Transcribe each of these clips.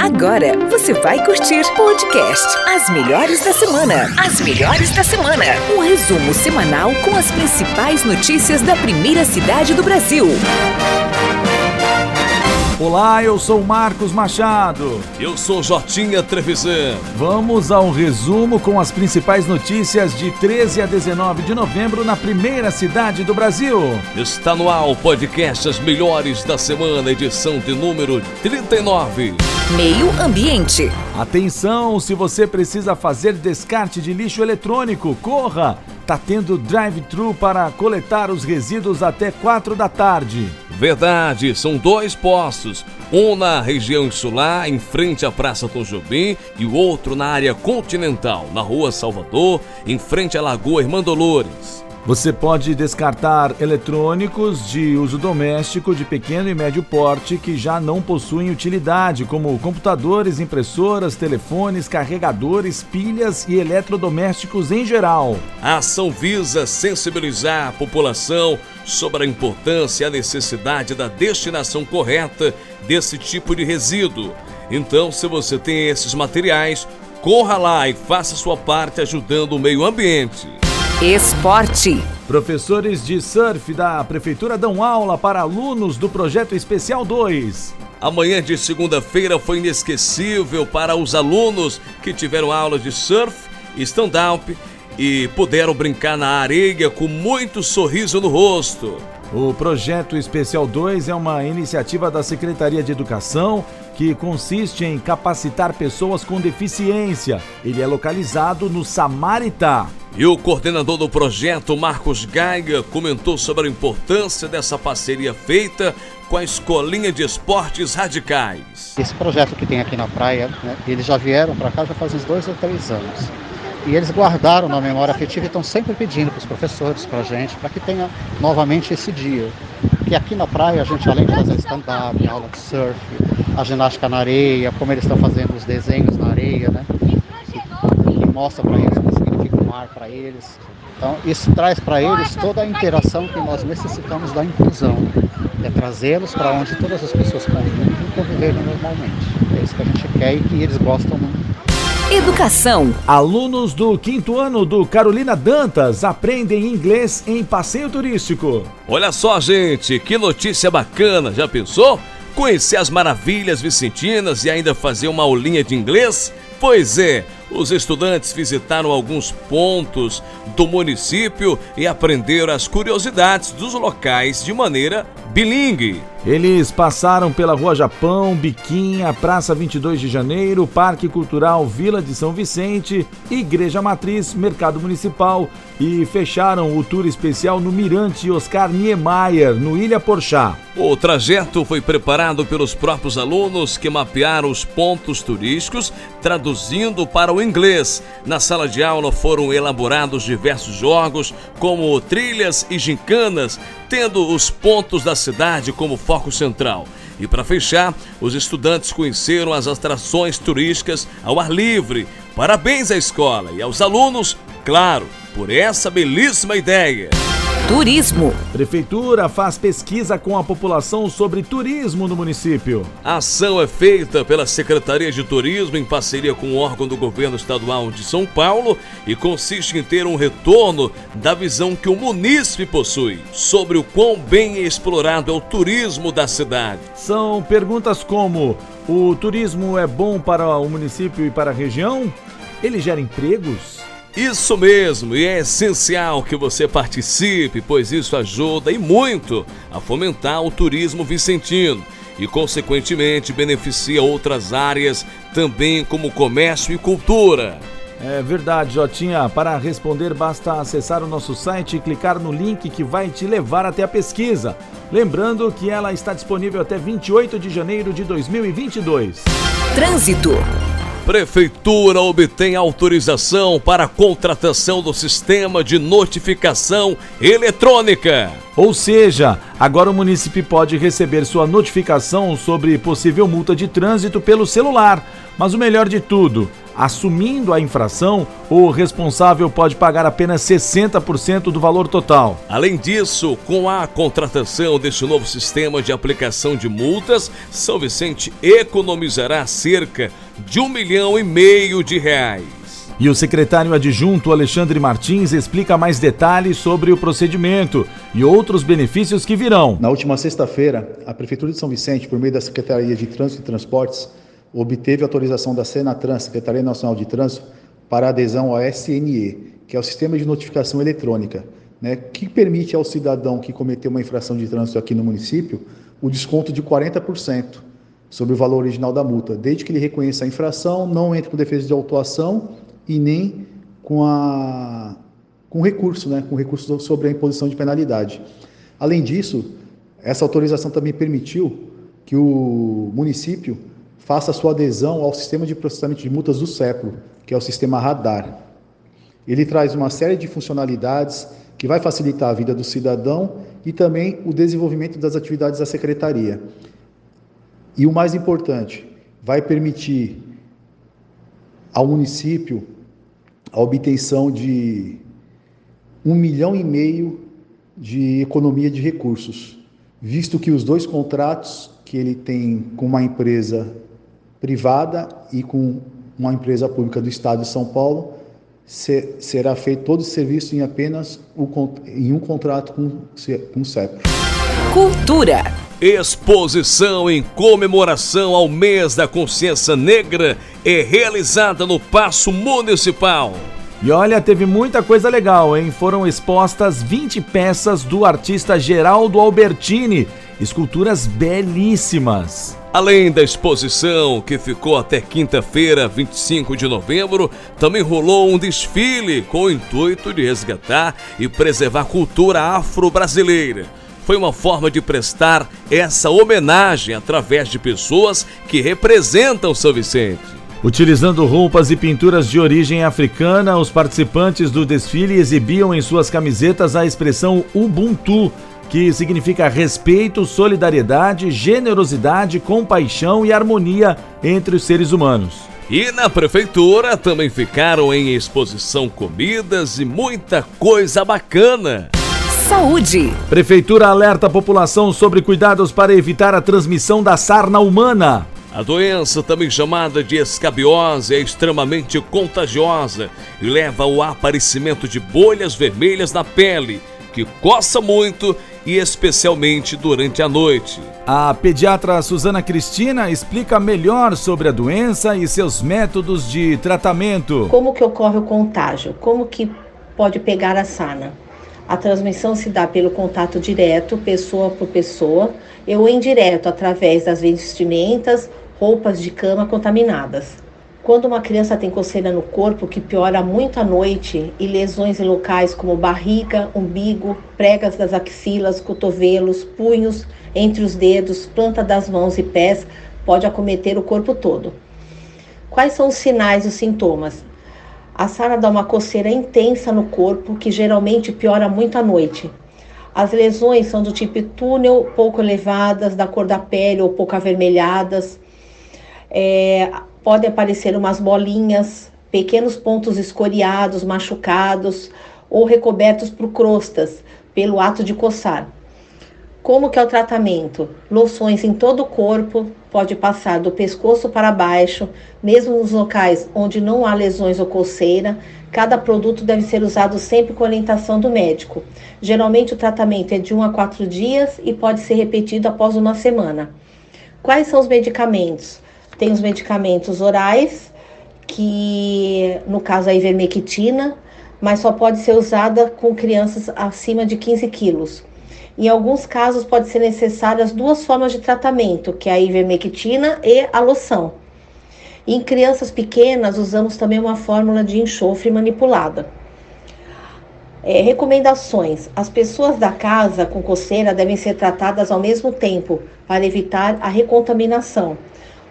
Agora você vai curtir podcast As Melhores da Semana. As Melhores da Semana. Um resumo semanal com as principais notícias da primeira cidade do Brasil. Olá, eu sou Marcos Machado. Eu sou Jotinha Trevisan. Vamos ao resumo com as principais notícias de 13 a 19 de novembro na primeira cidade do Brasil. Está no ar o podcast As Melhores da Semana, edição de número 39. Meio Ambiente. Atenção, se você precisa fazer descarte de lixo eletrônico, corra! Tá tendo drive-thru para coletar os resíduos até 4 da tarde. Verdade, são dois postos, um na região insular, em frente à Praça Tom Jobim, e o outro na área continental, na Rua Salvador, em frente à Lagoa Irmã Dolores. Você pode descartar eletrônicos de uso doméstico de pequeno e médio porte que já não possuem utilidade, como computadores, impressoras, telefones, carregadores, pilhas e eletrodomésticos em geral. A ação visa sensibilizar a população sobre a importância e a necessidade da destinação correta desse tipo de resíduo. Então, se você tem esses materiais, corra lá e faça sua parte ajudando o meio ambiente. Esporte. Professores de surf da Prefeitura dão aula para alunos do Projeto Especial 2. Amanhã de segunda-feira foi inesquecível para os alunos que tiveram aula de surf, stand-up e puderam brincar na areia com muito sorriso no rosto. O Projeto Especial 2 é uma iniciativa da Secretaria de Educação que consiste em capacitar pessoas com deficiência. Ele é localizado no Samaritá. E o coordenador do projeto, Marcos Gaiga, comentou sobre a importância dessa parceria feita com a Escolinha de Esportes Radicais. Esse projeto que tem aqui na praia, né, eles já vieram para cá já faz uns dois ou três anos. E eles guardaram na memória afetiva e estão sempre pedindo para os professores, para a gente, para que tenha novamente esse dia. Que aqui na praia a gente, além de fazer stand-up, aula de surf, a ginástica na areia, como eles estão fazendo os desenhos na areia, né? Que, que mostra para eles o que significa o mar para eles. Então, isso traz para eles toda a interação que nós necessitamos da inclusão. É trazê-los para onde todas as pessoas convivem e conviverem normalmente. É isso que a gente quer e que eles gostam muito. Educação. Alunos do quinto ano do Carolina Dantas aprendem inglês em passeio turístico. Olha só, gente, que notícia bacana! Já pensou? Conhecer as maravilhas vicentinas e ainda fazer uma aulinha de inglês? Pois é, os estudantes visitaram alguns pontos do município e aprenderam as curiosidades dos locais de maneira bilingue. Eles passaram pela Rua Japão, Biquinha, Praça 22 de Janeiro, Parque Cultural Vila de São Vicente, Igreja Matriz, Mercado Municipal e fecharam o tour especial no Mirante Oscar Niemeyer, no Ilha Porchá. O trajeto foi preparado pelos próprios alunos que mapearam os pontos turísticos, traduzindo para o inglês. Na sala de aula foram elaborados diversos jogos, como trilhas e gincanas, tendo os pontos da cidade como foco central. E para fechar, os estudantes conheceram as atrações turísticas ao ar livre. Parabéns à escola e aos alunos, claro, por essa belíssima ideia. Turismo. Prefeitura faz pesquisa com a população sobre turismo no município. A ação é feita pela Secretaria de Turismo em parceria com o órgão do governo estadual de São Paulo e consiste em ter um retorno da visão que o munícipe possui sobre o quão bem explorado é o turismo da cidade. São perguntas como: o turismo é bom para o município e para a região? Ele gera empregos? Isso mesmo, e é essencial que você participe, pois isso ajuda e muito a fomentar o turismo vicentino e, consequentemente, beneficia outras áreas também, como comércio e cultura. É verdade, Jotinha. Para responder, basta acessar o nosso site e clicar no link que vai te levar até a pesquisa. Lembrando que ela está disponível até 28 de janeiro de 2022. Trânsito. Prefeitura obtém autorização para a contratação do sistema de notificação eletrônica. Ou seja, agora o município pode receber sua notificação sobre possível multa de trânsito pelo celular. Mas o melhor de tudo, assumindo a infração, o responsável pode pagar apenas 60% do valor total. Além disso, com a contratação deste novo sistema de aplicação de multas, São Vicente economizará cerca de um milhão e meio de reais. E o secretário adjunto Alexandre Martins explica mais detalhes sobre o procedimento e outros benefícios que virão. Na última sexta-feira, a Prefeitura de São Vicente, por meio da Secretaria de Trânsito e Transportes, obteve autorização da Senatrans, Secretaria Nacional de Trânsito, para adesão ao SNE, que é o Sistema de Notificação Eletrônica, né, que permite ao cidadão que cometeu uma infração de trânsito aqui no município o desconto de 40% sobre o valor original da multa, desde que ele reconheça a infração, não entre com defesa de autuação e nem com, a, com recurso, né, com recurso sobre a imposição de penalidade. Além disso, essa autorização também permitiu que o município faça sua adesão ao sistema de processamento de multas do CEPRO, que é o sistema Radar. Ele traz uma série de funcionalidades que vai facilitar a vida do cidadão e também o desenvolvimento das atividades da secretaria. E o mais importante, vai permitir ao município a obtenção de um milhão e meio de economia de recursos, visto que os dois contratos que ele tem com uma empresa privada e com uma empresa pública do Estado de São Paulo ser, será feito todo o serviço em apenas um, em um contrato com, com o CEP. Cultura. Exposição em comemoração ao mês da consciência negra é realizada no Paço Municipal. E olha, teve muita coisa legal, hein? Foram expostas 20 peças do artista Geraldo Albertini, esculturas belíssimas. Além da exposição, que ficou até quinta-feira, 25 de novembro, também rolou um desfile com o intuito de resgatar e preservar a cultura afro-brasileira foi uma forma de prestar essa homenagem através de pessoas que representam São Vicente. Utilizando roupas e pinturas de origem africana, os participantes do desfile exibiam em suas camisetas a expressão Ubuntu, que significa respeito, solidariedade, generosidade, compaixão e harmonia entre os seres humanos. E na prefeitura também ficaram em exposição comidas e muita coisa bacana. Saúde. Prefeitura alerta a população sobre cuidados para evitar a transmissão da sarna humana. A doença, também chamada de escabiose, é extremamente contagiosa e leva ao aparecimento de bolhas vermelhas na pele, que coça muito e especialmente durante a noite. A pediatra Suzana Cristina explica melhor sobre a doença e seus métodos de tratamento. Como que ocorre o contágio? Como que pode pegar a sarna? A transmissão se dá pelo contato direto, pessoa por pessoa, ou indireto, através das vestimentas, roupas de cama contaminadas. Quando uma criança tem coceira no corpo que piora muito à noite e lesões em locais como barriga, umbigo, pregas das axilas, cotovelos, punhos, entre os dedos, planta das mãos e pés, pode acometer o corpo todo. Quais são os sinais e os sintomas? A Sara dá uma coceira intensa no corpo, que geralmente piora muito à noite. As lesões são do tipo túnel, pouco elevadas, da cor da pele ou pouco avermelhadas. É, podem aparecer umas bolinhas, pequenos pontos escoriados, machucados ou recobertos por crostas, pelo ato de coçar. Como que é o tratamento? Loções em todo o corpo, pode passar do pescoço para baixo, mesmo nos locais onde não há lesões ou coceira. Cada produto deve ser usado sempre com orientação do médico. Geralmente o tratamento é de 1 a 4 dias e pode ser repetido após uma semana. Quais são os medicamentos? Tem os medicamentos orais, que no caso a ivermectina, mas só pode ser usada com crianças acima de 15 quilos. Em alguns casos, pode ser necessárias duas formas de tratamento, que é a ivermectina e a loção. Em crianças pequenas, usamos também uma fórmula de enxofre manipulada. É, recomendações: as pessoas da casa com coceira devem ser tratadas ao mesmo tempo para evitar a recontaminação.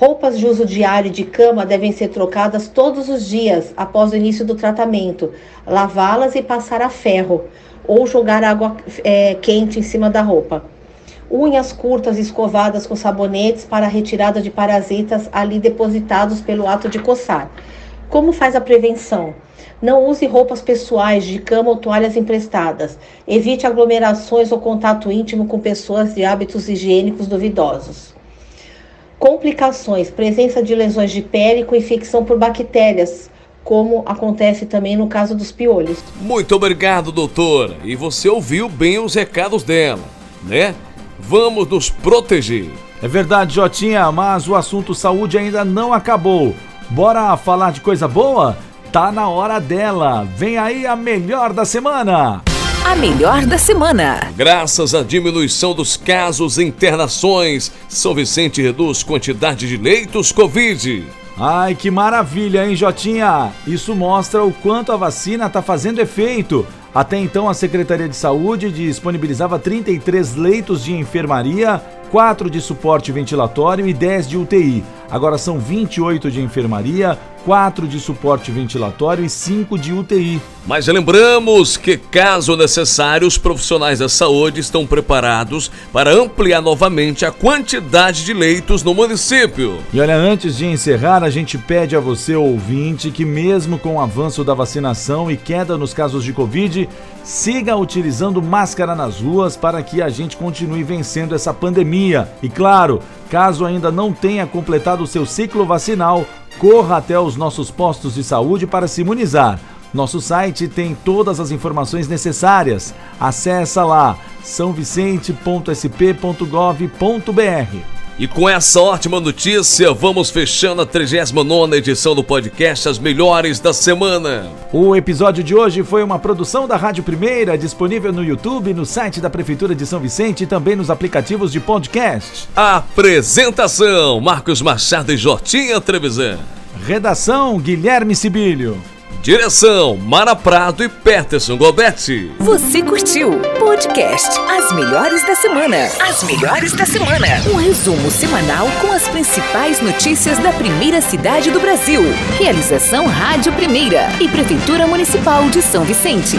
Roupas de uso diário de cama devem ser trocadas todos os dias após o início do tratamento, lavá-las e passar a ferro ou jogar água é, quente em cima da roupa. Unhas curtas escovadas com sabonetes para retirada de parasitas ali depositados pelo ato de coçar. Como faz a prevenção? Não use roupas pessoais de cama ou toalhas emprestadas. Evite aglomerações ou contato íntimo com pessoas de hábitos higiênicos duvidosos. Complicações: presença de lesões de pele com infecção por bactérias, como acontece também no caso dos piolhos. Muito obrigado, doutora. E você ouviu bem os recados dela, né? Vamos nos proteger. É verdade, Jotinha, mas o assunto saúde ainda não acabou. Bora falar de coisa boa? Tá na hora dela. Vem aí a melhor da semana. A melhor da semana. Graças à diminuição dos casos e internações, São Vicente reduz quantidade de leitos Covid. Ai, que maravilha, hein, Jotinha? Isso mostra o quanto a vacina está fazendo efeito. Até então, a Secretaria de Saúde disponibilizava 33 leitos de enfermaria, 4 de suporte ventilatório e 10 de UTI. Agora são 28 de enfermaria, 4 de suporte ventilatório e 5 de UTI. Mas lembramos que, caso necessário, os profissionais da saúde estão preparados para ampliar novamente a quantidade de leitos no município. E olha, antes de encerrar, a gente pede a você, ouvinte, que mesmo com o avanço da vacinação e queda nos casos de Covid, siga utilizando máscara nas ruas para que a gente continue vencendo essa pandemia. E claro, caso ainda não tenha completado o seu ciclo vacinal, corra até os nossos postos de saúde para se imunizar. Nosso site tem todas as informações necessárias. Acesse lá sãovicente.sp.gov.br. E com essa ótima notícia, vamos fechando a 39 edição do podcast As Melhores da Semana. O episódio de hoje foi uma produção da Rádio Primeira, disponível no YouTube, no site da Prefeitura de São Vicente e também nos aplicativos de podcast. Apresentação: Marcos Machado e Jotinha Trevisan. Redação: Guilherme Sibílio. Direção: Mara Prado e Peterson Gobetti. Você curtiu? Podcast As Melhores da Semana. As Melhores da Semana. Um resumo semanal com as principais notícias da primeira cidade do Brasil. Realização Rádio Primeira e Prefeitura Municipal de São Vicente.